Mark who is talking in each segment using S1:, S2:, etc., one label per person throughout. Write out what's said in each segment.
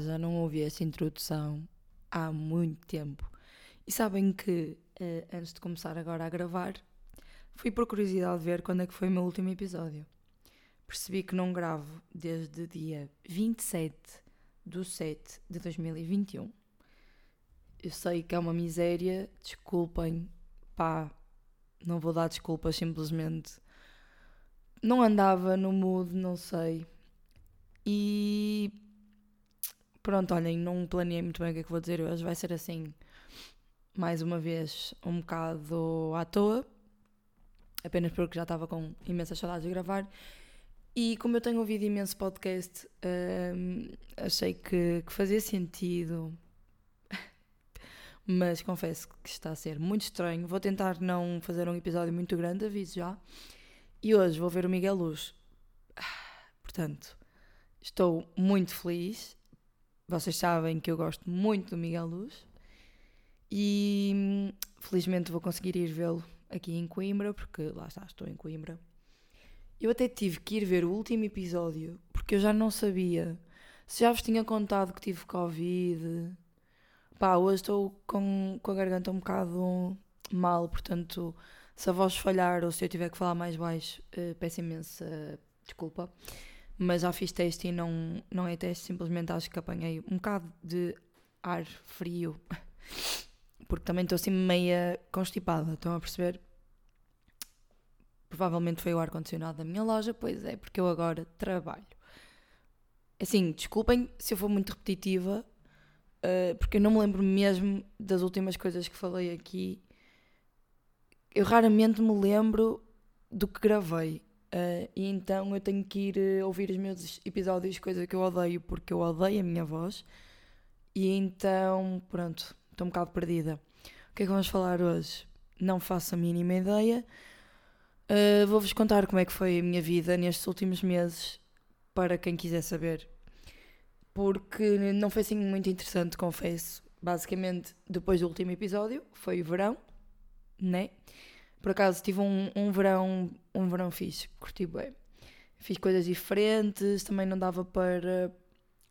S1: Já não ouvi essa introdução há muito tempo. E sabem que, eh, antes de começar agora a gravar, fui por curiosidade ver quando é que foi o meu último episódio. Percebi que não gravo desde dia 27 de 7 de 2021. Eu sei que é uma miséria, desculpem, pá, não vou dar desculpas, simplesmente não andava no mood, não sei. E pronto, olhem, não planeei muito bem o que é que vou dizer hoje, vai ser assim, mais uma vez, um bocado à toa, apenas porque já estava com imensas saudades de gravar. E como eu tenho ouvido imenso podcast, hum, achei que, que fazia sentido mas confesso que está a ser muito estranho. Vou tentar não fazer um episódio muito grande, aviso já. E hoje vou ver o Miguel Luz. Portanto, estou muito feliz. Vocês sabem que eu gosto muito do Miguel Luz. E felizmente vou conseguir ir vê-lo aqui em Coimbra, porque lá está, estou em Coimbra. Eu até tive que ir ver o último episódio, porque eu já não sabia se já vos tinha contado que tive Covid Pá, hoje estou com, com a garganta um bocado mal, portanto, se a voz falhar ou se eu tiver que falar mais baixo, uh, peço imensa desculpa. Mas já fiz teste e não, não é teste, simplesmente acho que apanhei um bocado de ar frio. Porque também estou assim meia constipada, estão a perceber? Provavelmente foi o ar-condicionado da minha loja, pois é, porque eu agora trabalho. Assim, desculpem se eu for muito repetitiva, uh, porque eu não me lembro mesmo das últimas coisas que falei aqui. Eu raramente me lembro do que gravei. Uh, e então eu tenho que ir uh, ouvir os meus episódios, coisa que eu odeio, porque eu odeio a minha voz. E então, pronto, estou um bocado perdida. O que é que vamos falar hoje? Não faço a mínima ideia. Uh, Vou-vos contar como é que foi a minha vida nestes últimos meses, para quem quiser saber porque não foi assim muito interessante, confesso. Basicamente, depois do último episódio, foi o verão, né? Por acaso tive um, um verão, um verão fixe, curti bem. Fiz coisas diferentes, também não dava para,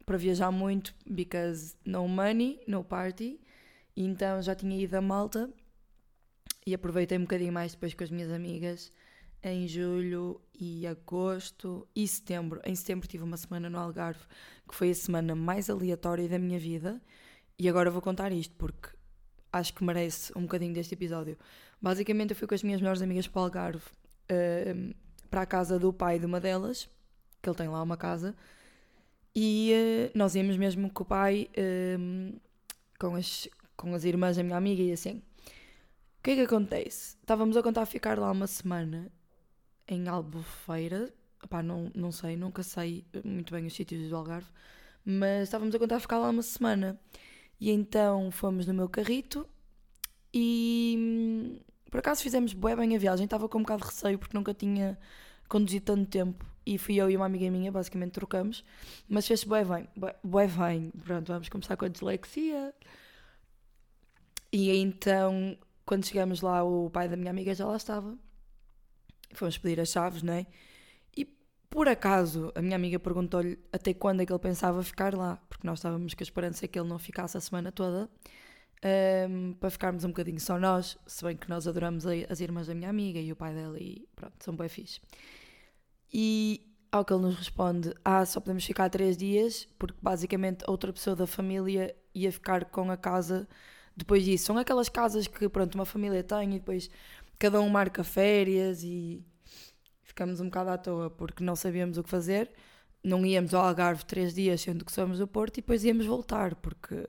S1: para viajar muito, because no money, no party. E então já tinha ido a Malta e aproveitei um bocadinho mais depois com as minhas amigas em julho e agosto e setembro. Em setembro tive uma semana no Algarve, que foi a semana mais aleatória da minha vida. E agora vou contar isto porque acho que merece um bocadinho deste episódio. Basicamente, eu fui com as minhas melhores amigas para o Algarve, uh, para a casa do pai de uma delas, que ele tem lá uma casa, e uh, nós íamos mesmo com o pai, uh, com, as, com as irmãs da minha amiga e assim. O que é que acontece? Estávamos a contar ficar lá uma semana em Albufeira. Pá, não, não sei, nunca sei muito bem os sítios do Algarve, mas estávamos a contar ficar lá uma semana. E então fomos no meu carrito e por acaso fizemos bué bem a viagem. Estava com um bocado de receio porque nunca tinha conduzido tanto tempo e fui eu e uma amiga minha, basicamente trocamos, mas fez bué bem, bué, bué bem. Pronto, vamos começar com a dislexia. E então, quando chegamos lá, o pai da minha amiga já lá estava fomos pedir as chaves, não é? Por acaso a minha amiga perguntou-lhe até quando é que ele pensava ficar lá, porque nós estávamos com a esperança que ele não ficasse a semana toda, um, para ficarmos um bocadinho só nós, se bem que nós adoramos as irmãs da minha amiga e o pai dela e pronto, são bem fixe. E ao que ele nos responde, ah, só podemos ficar três dias, porque basicamente outra pessoa da família ia ficar com a casa depois disso. São aquelas casas que, pronto, uma família tem e depois cada um marca férias e ficamos um bocado à toa porque não sabíamos o que fazer. Não íamos ao Algarve três dias, sendo que somos do Porto, e depois íamos voltar, porque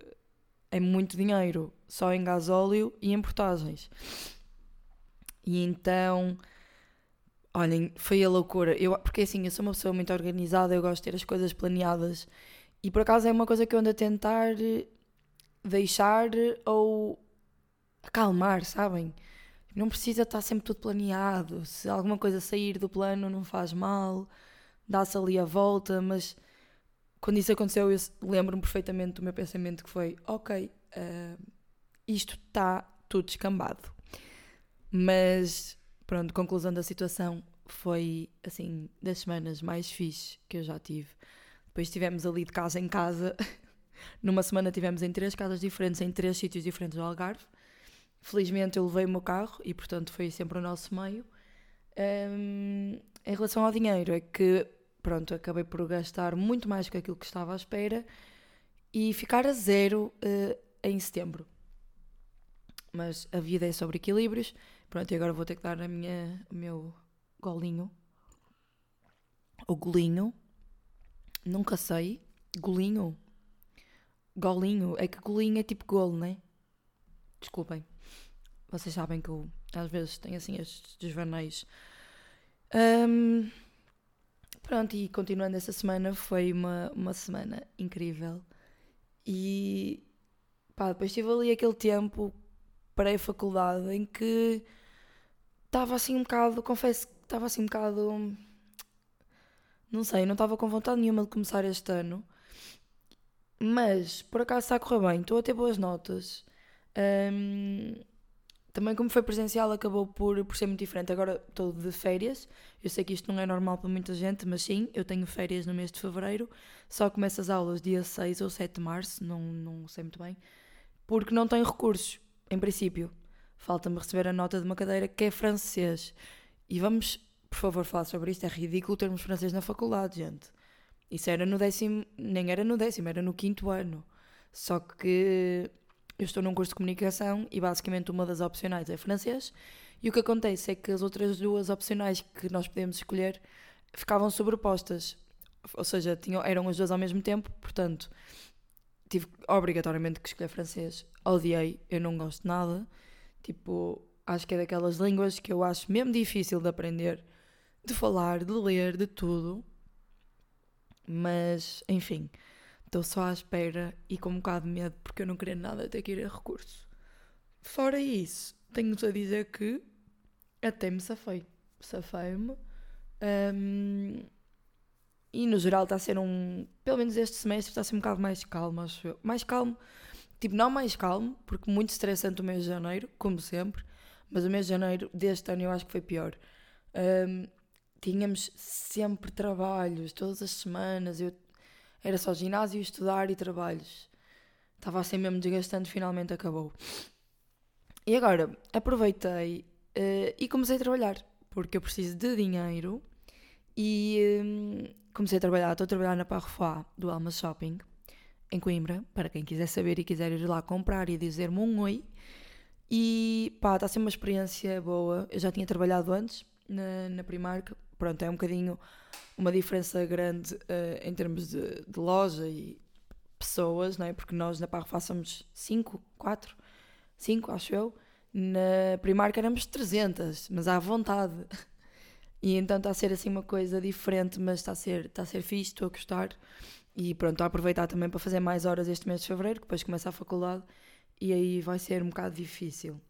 S1: é muito dinheiro só em gasóleo e em portagens. E então, olhem, foi a loucura. Eu, porque assim, eu sou uma pessoa muito organizada, eu gosto de ter as coisas planeadas, e por acaso é uma coisa que eu ando a tentar deixar ou acalmar, sabem? Não precisa estar sempre tudo planeado. Se alguma coisa sair do plano, não faz mal, dá-se ali a volta, mas quando isso aconteceu, eu lembro-me perfeitamente do meu pensamento que foi: ok, uh, isto está tudo escambado. Mas, pronto, conclusão da situação foi, assim, das semanas mais fixe que eu já tive. Depois estivemos ali de casa em casa, Numa semana tivemos em três casas diferentes, em três sítios diferentes do Algarve. Felizmente eu levei o meu carro e, portanto, foi sempre o nosso meio. Um, em relação ao dinheiro, é que, pronto, acabei por gastar muito mais do que aquilo que estava à espera e ficar a zero uh, em setembro. Mas a vida é sobre equilíbrios. Pronto, e agora vou ter que dar a minha, o meu golinho. O golinho. Nunca sei. Golinho. Golinho. É que golinho é tipo golo, né? Desculpem. Vocês sabem que eu às vezes tenho assim estes desvaneios. Um, pronto, e continuando essa semana, foi uma, uma semana incrível. E pá, depois tive ali aquele tempo pré-faculdade em que estava assim um bocado, confesso que estava assim um bocado. Não sei, não estava com vontade nenhuma de começar este ano. Mas por acaso está a correr bem, estou a ter boas notas. Um, também, como foi presencial, acabou por, por ser muito diferente. Agora estou de férias. Eu sei que isto não é normal para muita gente, mas sim, eu tenho férias no mês de fevereiro. Só começo as aulas dia 6 ou 7 de março, não, não sei muito bem. Porque não tenho recursos, em princípio. Falta-me receber a nota de uma cadeira que é francês. E vamos, por favor, falar sobre isto. É ridículo termos francês na faculdade, gente. Isso era no décimo, nem era no décimo, era no quinto ano. Só que eu estou num curso de comunicação e basicamente uma das opcionais é francês. E o que acontece é que as outras duas opcionais que nós podemos escolher ficavam sobrepostas. Ou seja, tinham, eram as duas ao mesmo tempo, portanto, tive obrigatoriamente que escolher francês. Odiei, eu não gosto nada. Tipo, acho que é daquelas línguas que eu acho mesmo difícil de aprender, de falar, de ler, de tudo. Mas, enfim, Estou só à espera e com um bocado de medo porque eu não queria nada ter que ir a recurso. Fora isso, tenho-vos a dizer que até me safei. Safei-me. Um, e no geral está a ser um. Pelo menos este semestre está a ser um bocado mais calmo, acho eu. Mais calmo. Tipo, não mais calmo, porque muito estressante o mês de janeiro, como sempre. Mas o mês de janeiro deste ano eu acho que foi pior. Um, tínhamos sempre trabalhos, todas as semanas. Eu era só ginásio, estudar e trabalhos. Estava assim mesmo desgastante, finalmente acabou. E agora aproveitei uh, e comecei a trabalhar, porque eu preciso de dinheiro e um, comecei a trabalhar. Estou a trabalhar na Parfois do Alma Shopping, em Coimbra, para quem quiser saber e quiser ir lá comprar e dizer-me um oi. E pá, está a ser uma experiência boa. Eu já tinha trabalhado antes na, na Primark, pronto, é um bocadinho uma diferença grande uh, em termos de, de, loja e pessoas, não é? Porque nós na Parro somos 5, 4, 5, acho eu. Na Primark éramos 300, mas à vontade. E então está a ser assim uma coisa diferente, mas está a ser, está a ser fixe, estou a gostar. E pronto, estou a aproveitar também para fazer mais horas este mês de fevereiro, que depois começa a faculdade e aí vai ser um bocado difícil.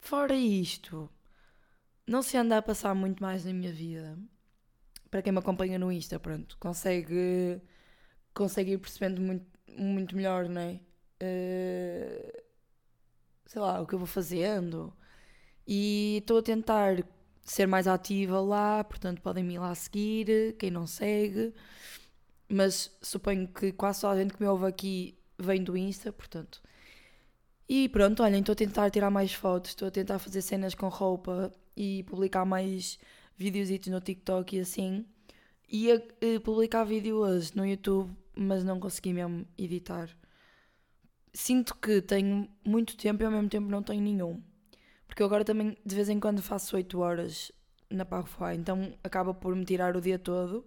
S1: Fora isto, não se anda a passar muito mais na minha vida. Para quem me acompanha no Insta, pronto, consegue, consegue ir percebendo muito, muito melhor, não é? Uh, sei lá, o que eu vou fazendo. E estou a tentar ser mais ativa lá, portanto podem me ir lá seguir, quem não segue. Mas suponho que quase só a gente que me ouve aqui vem do Insta, portanto. E pronto, olhem, estou a tentar tirar mais fotos, estou a tentar fazer cenas com roupa e publicar mais videozitos no TikTok e assim. Ia uh, publicar vídeos no YouTube, mas não consegui mesmo editar. Sinto que tenho muito tempo e ao mesmo tempo não tenho nenhum. Porque eu agora também de vez em quando faço 8 horas na Parfum, então acaba por me tirar o dia todo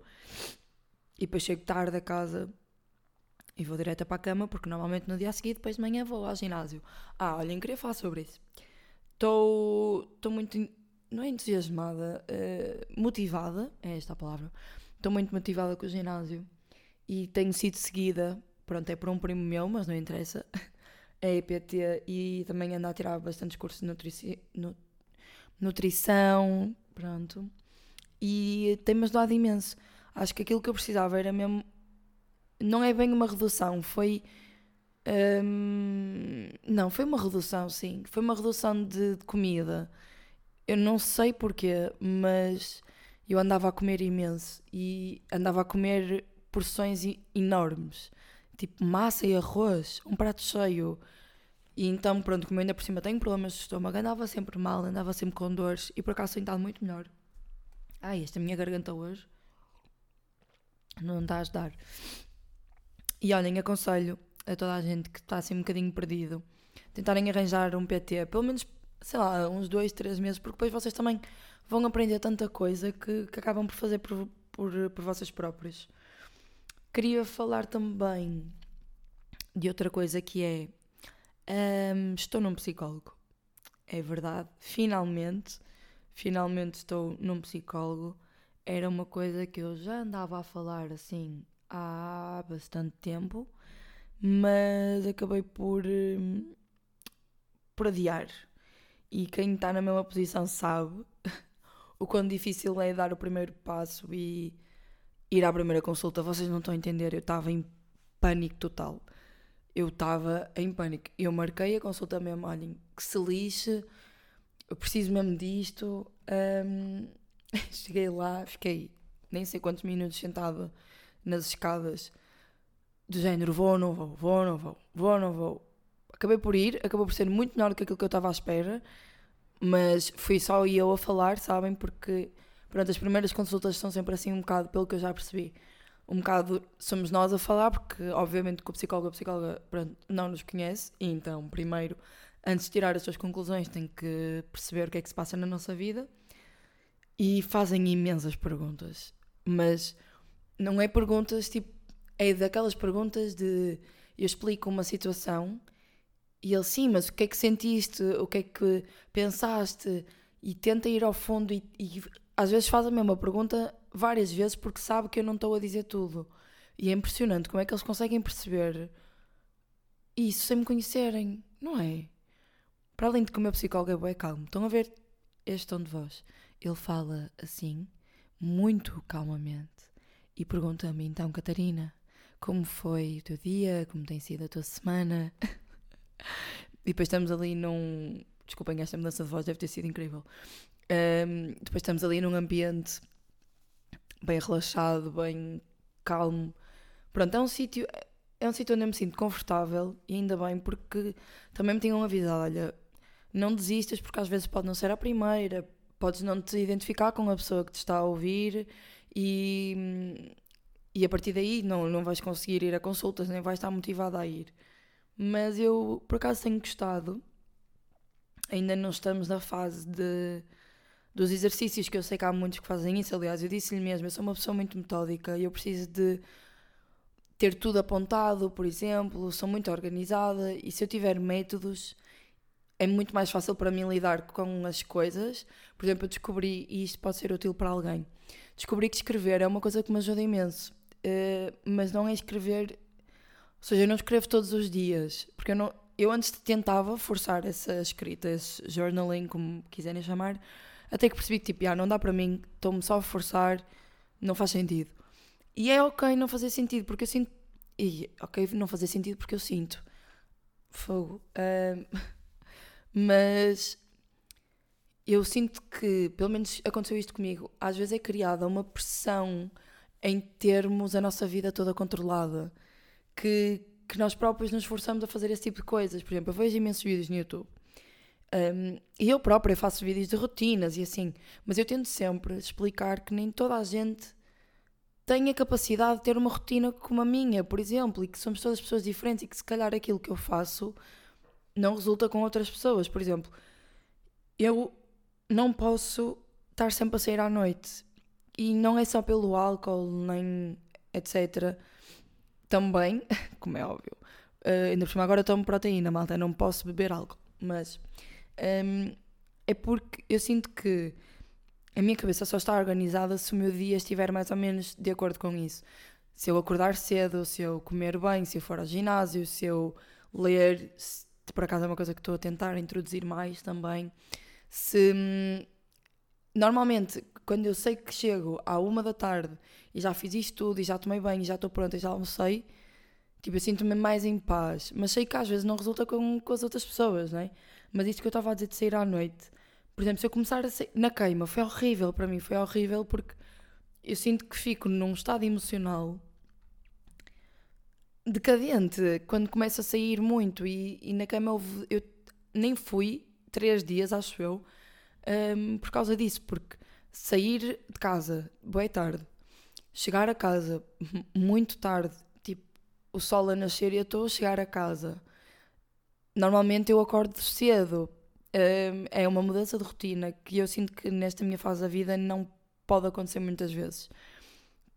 S1: e depois chego tarde a casa e vou direto para a cama porque normalmente no dia a seguir, depois de manhã, vou ao ginásio. Ah, olhem, queria falar sobre isso. Estou muito não é entusiasmada, uh, motivada, é esta a palavra. Estou muito motivada com o ginásio e tenho sido seguida, pronto, é por um primo meu, mas não interessa, é EPT e também ando a tirar bastantes cursos de nu nutrição, pronto. E tem-me ajudado imenso. Acho que aquilo que eu precisava era mesmo. Não é bem uma redução, foi. Um, não, foi uma redução, sim. Foi uma redução de, de comida eu não sei porquê, mas eu andava a comer imenso e andava a comer porções enormes. tipo massa e arroz, um prato cheio. E então, pronto, como eu ainda por cima tenho problemas de estômago, andava sempre mal, andava sempre com dores e por acaso tenho estado muito melhor. Ai, esta minha garganta hoje não está a ajudar. E olhem, aconselho a toda a gente que está assim um bocadinho perdido tentarem arranjar um PT, pelo menos, sei lá, uns dois, três meses, porque depois vocês também vão aprender tanta coisa que, que acabam por fazer por, por, por vocês próprios. Queria falar também de outra coisa que é. Um, estou num psicólogo. É verdade. Finalmente. Finalmente estou num psicólogo. Era uma coisa que eu já andava a falar assim há bastante tempo, mas acabei por, hum, por adiar. E quem está na mesma posição sabe o quão difícil é dar o primeiro passo e ir à primeira consulta. Vocês não estão a entender, eu estava em pânico total. Eu estava em pânico. Eu marquei a consulta mesmo, olhem, que se lixe, eu preciso mesmo disto. Um, cheguei lá, fiquei nem sei quantos minutos sentada nas escadas, do género vou ou não vou, vou ou não vou, vou ou não vou. Acabei por ir, acabou por ser muito melhor do que aquilo que eu estava à espera, mas fui só eu a falar, sabem? Porque Pronto, as primeiras consultas são sempre assim um bocado, pelo que eu já percebi, um bocado somos nós a falar, porque obviamente que o psicólogo ou a psicóloga pronto, não nos conhece, e então, primeiro, antes de tirar as suas conclusões, tem que perceber o que é que se passa na nossa vida, e fazem imensas perguntas, mas não é perguntas tipo, é daquelas perguntas de eu explico uma situação e ele sim, mas o que é que sentiste, o que é que pensaste, e tenta ir ao fundo e, e às vezes faz a mesma pergunta várias vezes porque sabe que eu não estou a dizer tudo. E é impressionante como é que eles conseguem perceber isso sem me conhecerem, não é? Para além de que o meu psicólogo é calmo, estão a ver este tom de voz? Ele fala assim, muito calmamente, e pergunta-me então, Catarina, como foi o teu dia, como tem sido a tua semana? e depois estamos ali num. Desculpem, esta mudança de voz deve ter sido incrível. Um, depois estamos ali num ambiente bem relaxado, bem calmo. Pronto, é um sítio é um sítio onde eu me sinto confortável e ainda bem porque também me tinham avisado, olha, não desistas porque às vezes pode não ser a primeira, podes não te identificar com a pessoa que te está a ouvir e, e a partir daí não, não vais conseguir ir a consultas, nem vais estar motivada a ir. Mas eu por acaso tenho gostado, ainda não estamos na fase de dos exercícios que eu sei que há muitos que fazem isso. Aliás, eu disse-lhe mesmo, eu sou uma pessoa muito metódica e eu preciso de ter tudo apontado, por exemplo, sou muito organizada e se eu tiver métodos é muito mais fácil para mim lidar com as coisas. Por exemplo, eu descobri, e isto pode ser útil para alguém, descobri que escrever é uma coisa que me ajuda imenso, uh, mas não é escrever, ou seja, eu não escrevo todos os dias, porque eu, não, eu antes tentava forçar essa escrita, esse journaling, como quiserem chamar, até que percebi que, tipo, ah, não dá para mim, estou-me só a forçar, não faz sentido. E é ok não fazer sentido, porque eu sinto. E ok não fazer sentido porque eu sinto. Fogo. mas eu sinto que, pelo menos aconteceu isto comigo, às vezes é criada uma pressão em termos a nossa vida toda controlada. Que, que nós próprios nos esforçamos a fazer esse tipo de coisas. Por exemplo, eu vejo imensos vídeos no YouTube um, e eu própria faço vídeos de rotinas e assim, mas eu tento sempre explicar que nem toda a gente tem a capacidade de ter uma rotina como a minha, por exemplo, e que somos todas pessoas diferentes e que se calhar aquilo que eu faço não resulta com outras pessoas. Por exemplo, eu não posso estar sempre a sair à noite e não é só pelo álcool, nem etc. Também, como é óbvio, uh, ainda por cima agora tomo proteína, malta, não posso beber álcool, mas um, é porque eu sinto que a minha cabeça só está organizada se o meu dia estiver mais ou menos de acordo com isso. Se eu acordar cedo, se eu comer bem, se eu for ao ginásio, se eu ler, se, por acaso é uma coisa que estou a tentar introduzir mais também. Se hum, normalmente quando eu sei que chego à uma da tarde e já fiz isto tudo e já tomei bem e já estou pronta e já almocei, tipo, eu sinto-me mais em paz. Mas sei que às vezes não resulta com, com as outras pessoas, não é? Mas isto que eu estava a dizer de sair à noite, por exemplo, se eu começar a sair na queima, foi horrível para mim, foi horrível porque eu sinto que fico num estado emocional decadente quando começo a sair muito e, e na cama houve, eu nem fui três dias, acho eu, um, por causa disso, porque sair de casa boa tarde, chegar a casa muito tarde, tipo o sol a nascer e eu estou a chegar a casa. Normalmente eu acordo cedo, um, é uma mudança de rotina que eu sinto que nesta minha fase da vida não pode acontecer muitas vezes,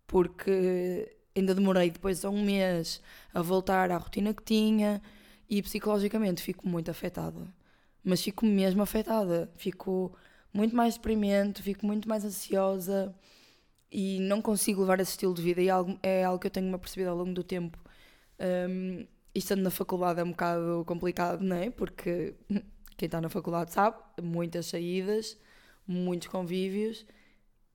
S1: porque ainda demorei depois a um mês a voltar à rotina que tinha e psicologicamente fico muito afetada. Mas fico mesmo afetada, fico muito mais deprimente, fico muito mais ansiosa e não consigo levar esse estilo de vida. E é algo, é que eu tenho-me percebido ao longo do tempo. Um, e estando na faculdade é um bocado complicado, não é? Porque quem está na faculdade sabe, muitas saídas, muitos convívios.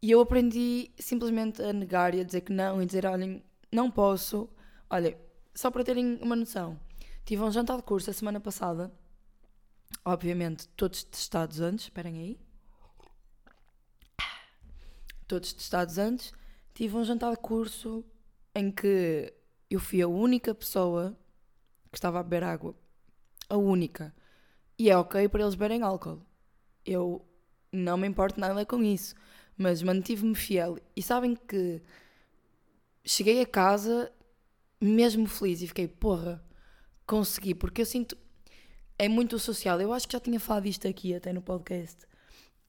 S1: E eu aprendi simplesmente a negar e a dizer que não e dizer, olhem, não posso. Olha, só para terem uma noção, tive um jantar de curso a semana passada. Obviamente, todos testados antes. Esperem aí. Todos testados antes. Tive um jantar de curso em que eu fui a única pessoa que estava a beber água. A única. E é ok para eles beberem álcool. Eu não me importo nada com isso. Mas mantive-me fiel. E sabem que cheguei a casa mesmo feliz e fiquei, porra, consegui, porque eu sinto. É muito social. Eu acho que já tinha falado isto aqui até no podcast.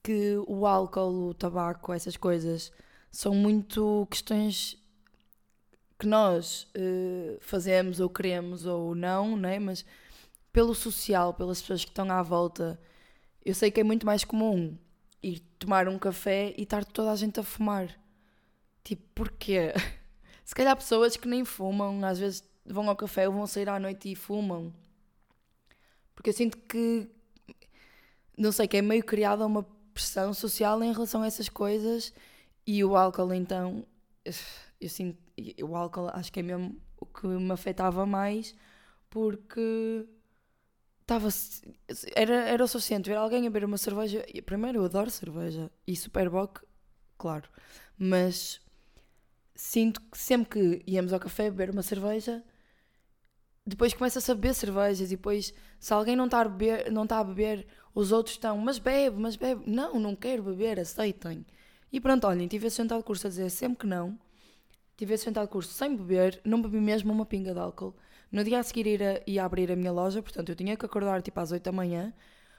S1: Que o álcool, o tabaco, essas coisas são muito questões que nós uh, fazemos ou queremos ou não, né? mas pelo social, pelas pessoas que estão à volta, eu sei que é muito mais comum ir tomar um café e estar toda a gente a fumar. Tipo, porquê? Se calhar pessoas que nem fumam, às vezes vão ao café ou vão sair à noite e fumam. Porque eu sinto que, não sei, que é meio criada uma pressão social em relação a essas coisas e o álcool, então, eu sinto, o álcool acho que é mesmo o que me afetava mais porque estava era, era o suficiente ver alguém a beber uma cerveja. Primeiro, eu adoro cerveja e Superboc, claro, mas sinto que sempre que íamos ao café beber uma cerveja, depois começa-se a beber cervejas e depois, se alguém não está a beber, não está a beber os outros estão, mas bebe, mas bebe. Não, não quero beber, aceitem. E pronto, olhem, tive esse jantar de curso a dizer sempre que não. Tive esse jantar de curso sem beber, não bebi mesmo uma pinga de álcool. No dia a seguir ia, ia abrir a minha loja, portanto eu tinha que acordar tipo às 8 da manhã.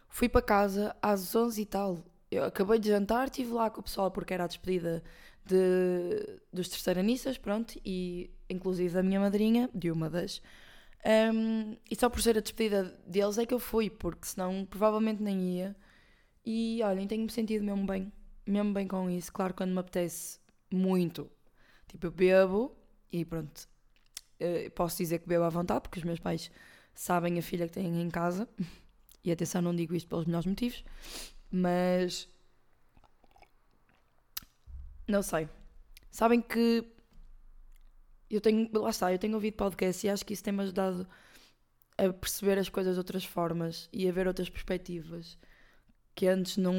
S1: Fui para casa às 11 e tal. Eu acabei de jantar, estive lá com o pessoal porque era a despedida de, dos terceiranistas, pronto, e inclusive da minha madrinha, de uma das. Um, e só por ser a despedida deles é que eu fui, porque senão provavelmente nem ia. E olhem, tenho-me sentido mesmo bem, mesmo bem com isso. Claro, quando me apetece muito, tipo, eu bebo e pronto. Uh, posso dizer que bebo à vontade, porque os meus pais sabem a filha que têm em casa. E atenção, não digo isto pelos melhores motivos, mas não sei. Sabem que eu tenho, lá está, eu tenho ouvido podcast e acho que isso tem-me ajudado a perceber as coisas de outras formas e a ver outras perspectivas que antes não,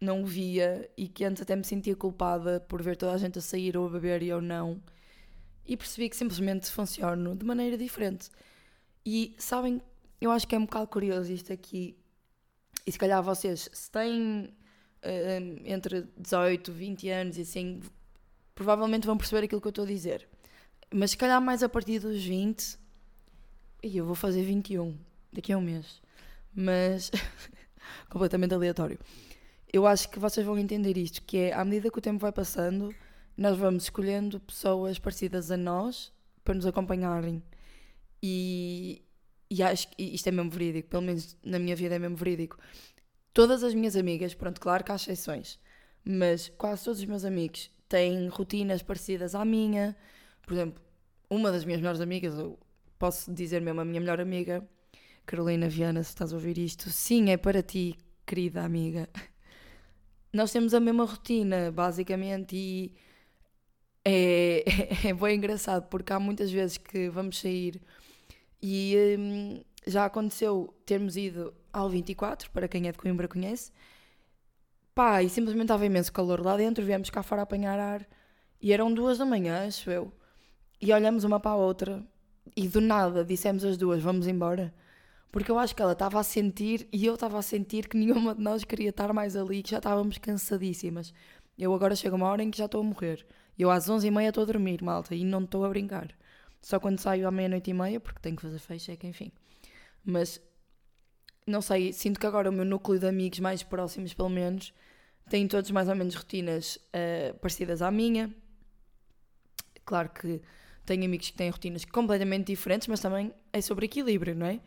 S1: não via e que antes até me sentia culpada por ver toda a gente a sair ou a beber e eu não. E percebi que simplesmente funciono de maneira diferente. E sabem, eu acho que é um bocado curioso isto aqui. E se calhar vocês, se têm uh, entre 18, 20 anos e assim, provavelmente vão perceber aquilo que eu estou a dizer. Mas se calhar mais a partir dos 20, e eu vou fazer 21 daqui a um mês. Mas completamente aleatório. Eu acho que vocês vão entender isto, que é à medida que o tempo vai passando, nós vamos escolhendo pessoas parecidas a nós para nos acompanharem. E, e acho que isto é mesmo verídico, pelo menos na minha vida é mesmo verídico todas as minhas amigas, pronto, claro que há exceções, mas quase todos os meus amigos têm rotinas parecidas à minha. Por exemplo, uma das minhas melhores amigas, eu posso dizer mesmo a minha melhor amiga, Carolina Viana, se estás a ouvir isto, sim, é para ti, querida amiga. Nós temos a mesma rotina, basicamente, e é, é, bem engraçado porque há muitas vezes que vamos sair e hum, já aconteceu termos ido ao 24, para quem é de Coimbra conhece. Pá, e simplesmente estava imenso calor lá dentro, viemos cá fora apanhar ar e eram duas da manhã, acho eu. E olhamos uma para a outra e do nada dissemos as duas, vamos embora. Porque eu acho que ela estava a sentir e eu estava a sentir que nenhuma de nós queria estar mais ali, que já estávamos cansadíssimas. Eu agora chego a uma hora em que já estou a morrer. Eu às 11h30 estou a dormir, malta, e não estou a brincar. Só quando saio à meia-noite e meia, porque tenho que fazer fecha, que enfim. Mas, não sei, sinto que agora o meu núcleo de amigos mais próximos, pelo menos, têm todos mais ou menos rotinas uh, parecidas à minha. Claro que tenho amigos que têm rotinas completamente diferentes, mas também é sobre equilíbrio, não é?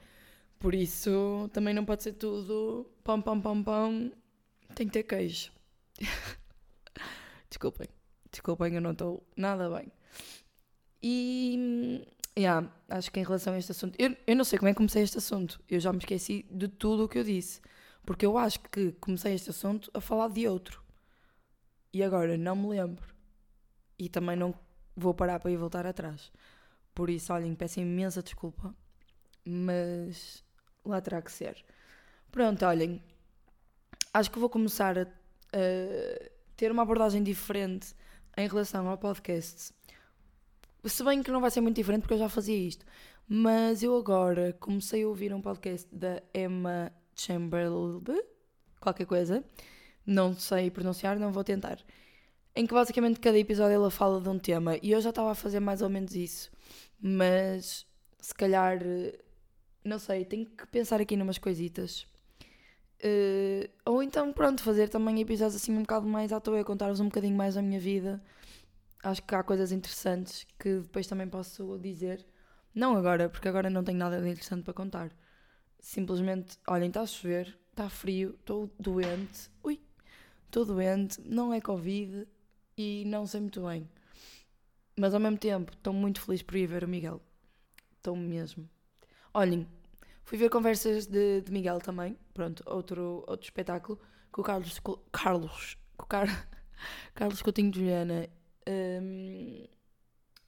S1: Por isso, também não pode ser tudo pão, pão, pão, pão. Tem que ter queijo. Desculpem. Desculpem, eu não estou nada bem. E. Yeah, acho que em relação a este assunto. Eu, eu não sei como é que comecei este assunto. Eu já me esqueci de tudo o que eu disse. Porque eu acho que comecei este assunto a falar de outro. E agora não me lembro. E também não vou parar para ir voltar atrás. Por isso, olhem, peço imensa desculpa. Mas lá terá que ser. Pronto, olhem. Acho que vou começar a, a ter uma abordagem diferente em relação ao podcast. Se bem que não vai ser muito diferente porque eu já fazia isto. Mas eu agora comecei a ouvir um podcast da Emma Chamberlain, qualquer coisa. Não sei pronunciar, não vou tentar. Em que basicamente cada episódio ela fala de um tema. E eu já estava a fazer mais ou menos isso. Mas se calhar, não sei, tenho que pensar aqui numas coisitas. Uh, ou então, pronto, fazer também episódios assim um bocado mais à toa, contar-vos um bocadinho mais da minha vida. Acho que há coisas interessantes que depois também posso dizer. Não agora, porque agora não tenho nada de interessante para contar. Simplesmente, olhem, está a chover, está frio, estou doente. Ui, estou doente, não é Covid e não sei muito bem. Mas ao mesmo tempo, estou muito feliz por ir ver o Miguel. Estou mesmo. Olhem, Fui ver conversas de, de Miguel também, pronto, outro, outro espetáculo, com o Carlos, com, Carlos, com o Car, Carlos Coutinho de Juliana um,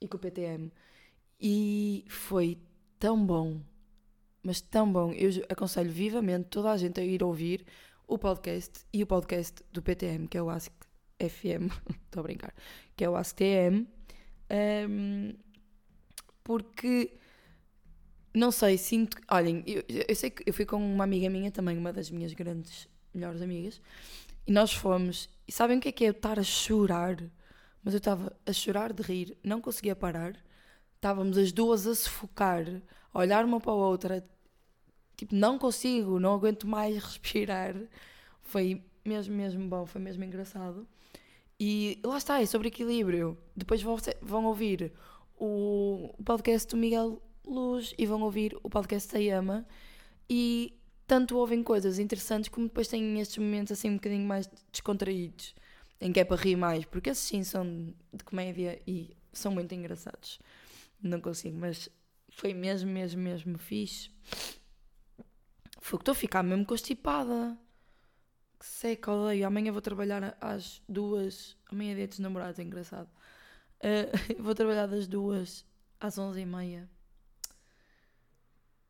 S1: e com o PTM. E foi tão bom, mas tão bom. Eu aconselho vivamente toda a gente a ir ouvir o podcast e o podcast do PTM, que é o Ask FM, estou a brincar, que é o Ask TM, um, porque não sei, sinto. Olhem, eu, eu sei que eu fui com uma amiga minha também, uma das minhas grandes, melhores amigas, e nós fomos. E sabem o que é que é eu estar a chorar? Mas eu estava a chorar de rir, não conseguia parar. Estávamos as duas a sufocar, a olhar uma para a outra, tipo, não consigo, não aguento mais respirar. Foi mesmo, mesmo bom, foi mesmo engraçado. E lá está, é sobre equilíbrio. Depois vão, vão ouvir o podcast do Miguel luz e vão ouvir o podcast da Yama e tanto ouvem coisas interessantes como depois têm estes momentos assim um bocadinho mais descontraídos em que é para rir mais, porque esses sim são de comédia e são muito engraçados. Não consigo, mas foi mesmo, mesmo, mesmo fixe. Foi que estou a ficar mesmo constipada. Seca, odeio. Amanhã vou trabalhar às duas. Amanhã é dia dos namorados, é engraçado. Uh, vou trabalhar das duas às onze e meia.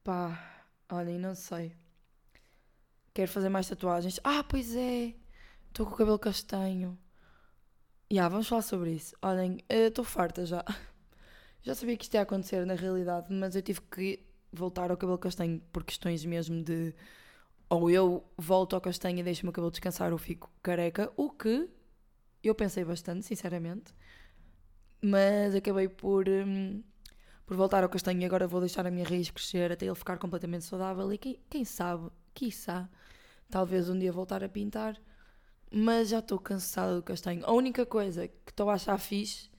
S1: Pá, olhem, não sei. Quero fazer mais tatuagens. Ah, pois é! Estou com o cabelo castanho. Ya, yeah, vamos falar sobre isso. Olhem, estou farta já. Já sabia que isto ia acontecer na realidade, mas eu tive que voltar ao cabelo castanho por questões mesmo de. Ou eu volto ao castanho e deixo o meu cabelo descansar ou fico careca, o que eu pensei bastante, sinceramente. Mas acabei por. Hum, por voltar ao castanho e agora vou deixar a minha raiz crescer até ele ficar completamente saudável e quem, quem sabe, quiçá, talvez um dia voltar a pintar. Mas já estou cansada do castanho. A única coisa que estou a achar fixe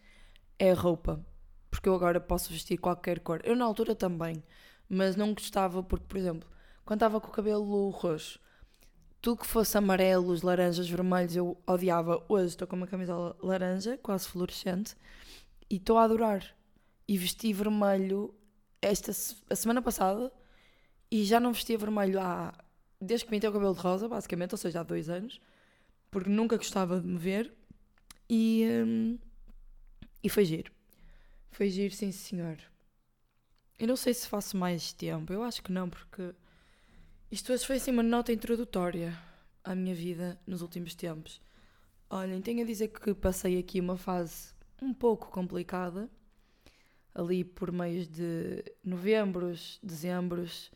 S1: é a roupa. Porque eu agora posso vestir qualquer cor. Eu na altura também. Mas não gostava porque, por exemplo, quando estava com o cabelo roxo, tudo que fosse amarelos, laranjas, vermelhos, eu odiava. Hoje estou com uma camisola laranja, quase fluorescente, e estou a adorar e vesti vermelho esta a semana passada e já não vestia vermelho há desde que pintei o cabelo de rosa, basicamente, ou seja, há dois anos, porque nunca gostava de me ver e, um, e foi giro. Foi giro, sim senhor. Eu não sei se faço mais tempo, eu acho que não, porque isto hoje foi assim uma nota introdutória à minha vida nos últimos tempos. Olhem, tenho a dizer que passei aqui uma fase um pouco complicada ali por meios de novembros, dezembros,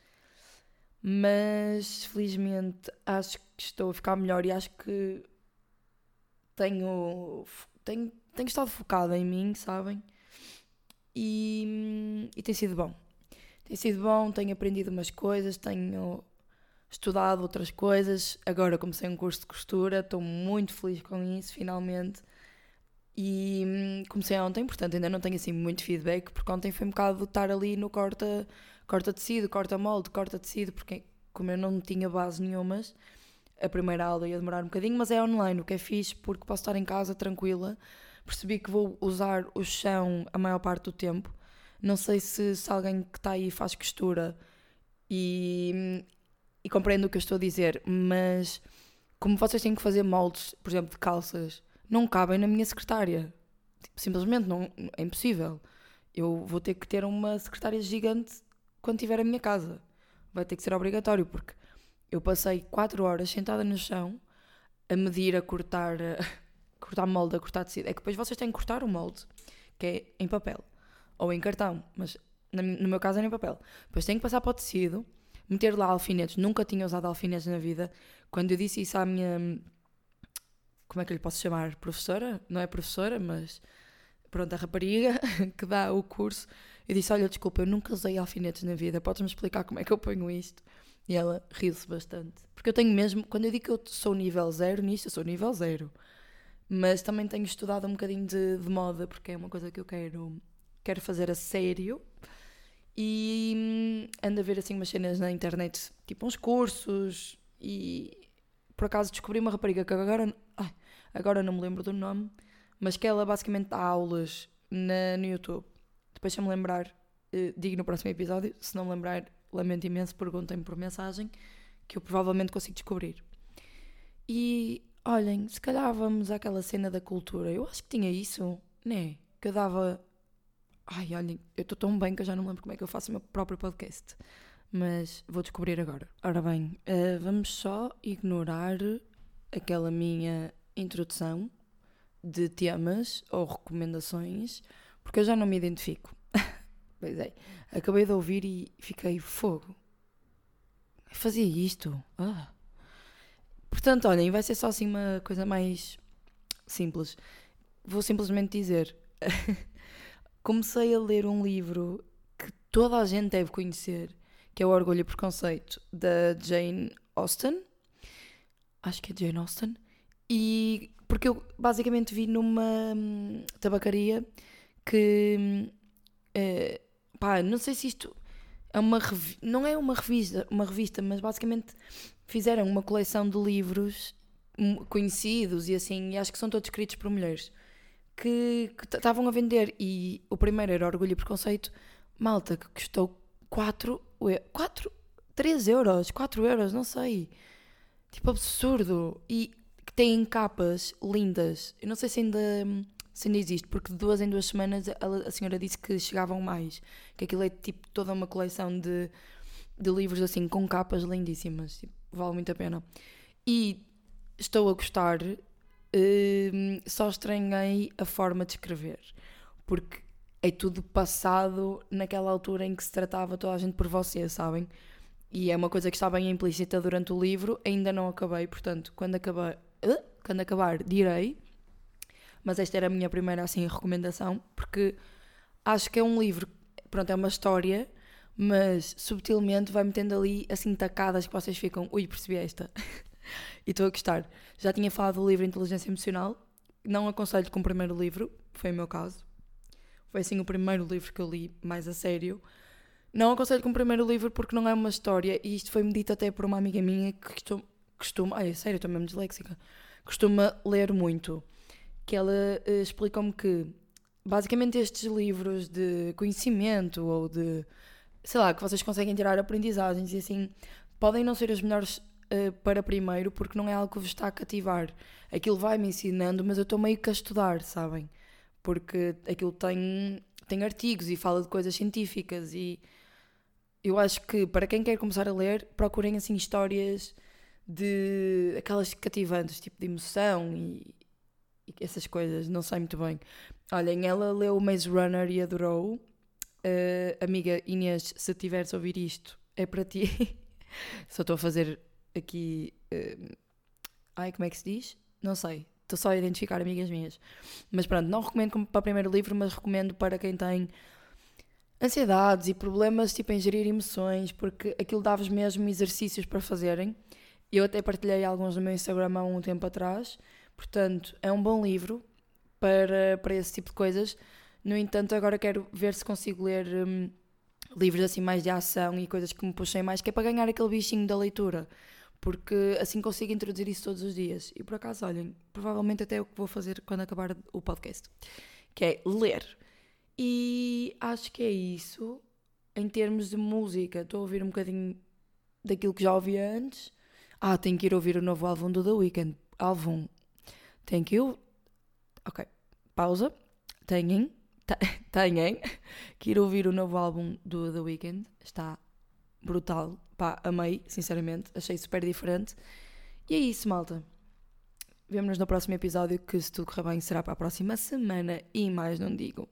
S1: mas felizmente acho que estou a ficar melhor e acho que tenho, tenho, tenho estado focada em mim, sabem? E, e tem sido bom. Tem sido bom, tenho aprendido umas coisas, tenho estudado outras coisas. Agora comecei um curso de costura, estou muito feliz com isso, finalmente. E hum, comecei ontem, portanto ainda não tenho assim muito feedback, porque ontem foi um bocado estar ali no corta, corta tecido, corta molde, corta tecido, porque como eu não tinha base nenhumas, a primeira aula ia demorar um bocadinho, mas é online, o que é fixe, porque posso estar em casa tranquila. Percebi que vou usar o chão a maior parte do tempo. Não sei se, se alguém que está aí faz costura e, hum, e compreende o que eu estou a dizer, mas como vocês têm que fazer moldes, por exemplo, de calças não cabem na minha secretária. Tipo, simplesmente não, é impossível. Eu vou ter que ter uma secretária gigante quando tiver a minha casa. Vai ter que ser obrigatório, porque eu passei 4 horas sentada no chão a medir, a cortar, a cortar molde, a cortar tecido. É que depois vocês têm que cortar o molde, que é em papel ou em cartão, mas no meu caso era em papel. Depois tenho que passar para o tecido, meter lá alfinetes. Nunca tinha usado alfinetes na vida. Quando eu disse isso à minha como é que lhe posso chamar? Professora? Não é professora, mas pronto, a rapariga que dá o curso. Eu disse: Olha, desculpa, eu nunca usei alfinetes na vida, podes-me explicar como é que eu ponho isto? E ela riu-se bastante. Porque eu tenho mesmo, quando eu digo que eu sou nível zero nisto, eu sou nível zero. Mas também tenho estudado um bocadinho de, de moda, porque é uma coisa que eu quero, quero fazer a sério. E hum, ando a ver assim umas cenas na internet, tipo uns cursos. E por acaso descobri uma rapariga que agora Ai, agora não me lembro do nome, mas que ela basicamente dá aulas na, no YouTube. Depois, se me lembrar, eh, digo no próximo episódio. Se não me lembrar, lamento imenso, perguntem-me por mensagem, que eu provavelmente consigo descobrir. E olhem, se calhar vamos àquela cena da cultura. Eu acho que tinha isso, né? Que eu dava. Ai, olhem, eu estou tão bem que eu já não lembro como é que eu faço o meu próprio podcast. Mas vou descobrir agora. Ora bem, uh, vamos só ignorar aquela minha introdução de temas ou recomendações, porque eu já não me identifico. pois é, acabei de ouvir e fiquei fogo. Fazia isto. Ah. Portanto, olhem, vai ser só assim uma coisa mais simples. Vou simplesmente dizer: comecei a ler um livro que toda a gente deve conhecer, que é O Orgulho e Preconceito, da Jane Austen. Acho que é Jane Austen, e porque eu basicamente vi numa hum, tabacaria que uh, pá, não sei se isto é uma não é uma revista, uma revista, mas basicamente fizeram uma coleção de livros hum, conhecidos e assim, e acho que são todos escritos por mulheres que estavam a vender e o primeiro era Orgulho e Preconceito, malta, que custou 4 4 3 euros, 4 euros, não sei. Tipo, absurdo. E que têm capas lindas. Eu não sei se ainda, se ainda existe, porque de duas em duas semanas a, a senhora disse que chegavam mais. Que aquilo é tipo toda uma coleção de, de livros assim, com capas lindíssimas. Tipo, vale muito a pena. E estou a gostar. Uh, só estranhei a forma de escrever. Porque é tudo passado naquela altura em que se tratava toda a gente por você, sabem? e é uma coisa que está bem implícita durante o livro, ainda não acabei, portanto, quando acabar, quando acabar direi. Mas esta era a minha primeira assim recomendação, porque acho que é um livro, pronto, é uma história, mas subtilmente vai metendo ali assim tacadas que vocês ficam, ui, percebi esta. e estou a gostar. Já tinha falado do livro Inteligência Emocional, não aconselho com o primeiro livro, foi o meu caso. Foi assim o primeiro livro que eu li mais a sério não aconselho com o primeiro livro porque não é uma história, e isto foi-me dito até por uma amiga minha que costuma. costuma ai, sério, estou mesmo disléxica. Costuma ler muito. Que ela uh, explicou-me que, basicamente, estes livros de conhecimento ou de. sei lá, que vocês conseguem tirar aprendizagens e assim, podem não ser as melhores uh, para primeiro porque não é algo que vos está a cativar. Aquilo vai-me ensinando, mas eu estou meio que a estudar, sabem? Porque aquilo tem, tem artigos e fala de coisas científicas e eu acho que para quem quer começar a ler, procurem assim histórias de aquelas cativantes, tipo de emoção e, e essas coisas, não sei muito bem. Olhem, ela leu Maze Runner e adorou. Uh, amiga Inês, se tiveres a ouvir isto, é para ti. Só estou a fazer aqui. Uh, ai, como é que se diz? Não sei. Estou só a identificar amigas minhas. Mas pronto, não recomendo como para o primeiro livro, mas recomendo para quem tem ansiedades e problemas tipo em gerir emoções, porque aquilo dá-vos mesmo exercícios para fazerem. Eu até partilhei alguns no meu Instagram há um tempo atrás. Portanto, é um bom livro para, para esse tipo de coisas. No entanto, agora quero ver se consigo ler hum, livros assim mais de ação e coisas que me puxem mais, que é para ganhar aquele bichinho da leitura porque assim consigo introduzir isso todos os dias. E por acaso, olhem, provavelmente até é o que vou fazer quando acabar o podcast, que é ler. E acho que é isso. Em termos de música, estou a ouvir um bocadinho daquilo que já ouvi antes. Ah, tenho que ir ouvir o novo álbum do The Weeknd. Álbum. Tenho ir. Ok. Pausa. Tenham. Tenham que ir ouvir o novo álbum do The Weeknd. Está brutal. Pá, amei, sinceramente. Achei super diferente. E é isso, malta. Vemo-nos no próximo episódio, que se tudo correr bem será para a próxima semana. E mais não digo.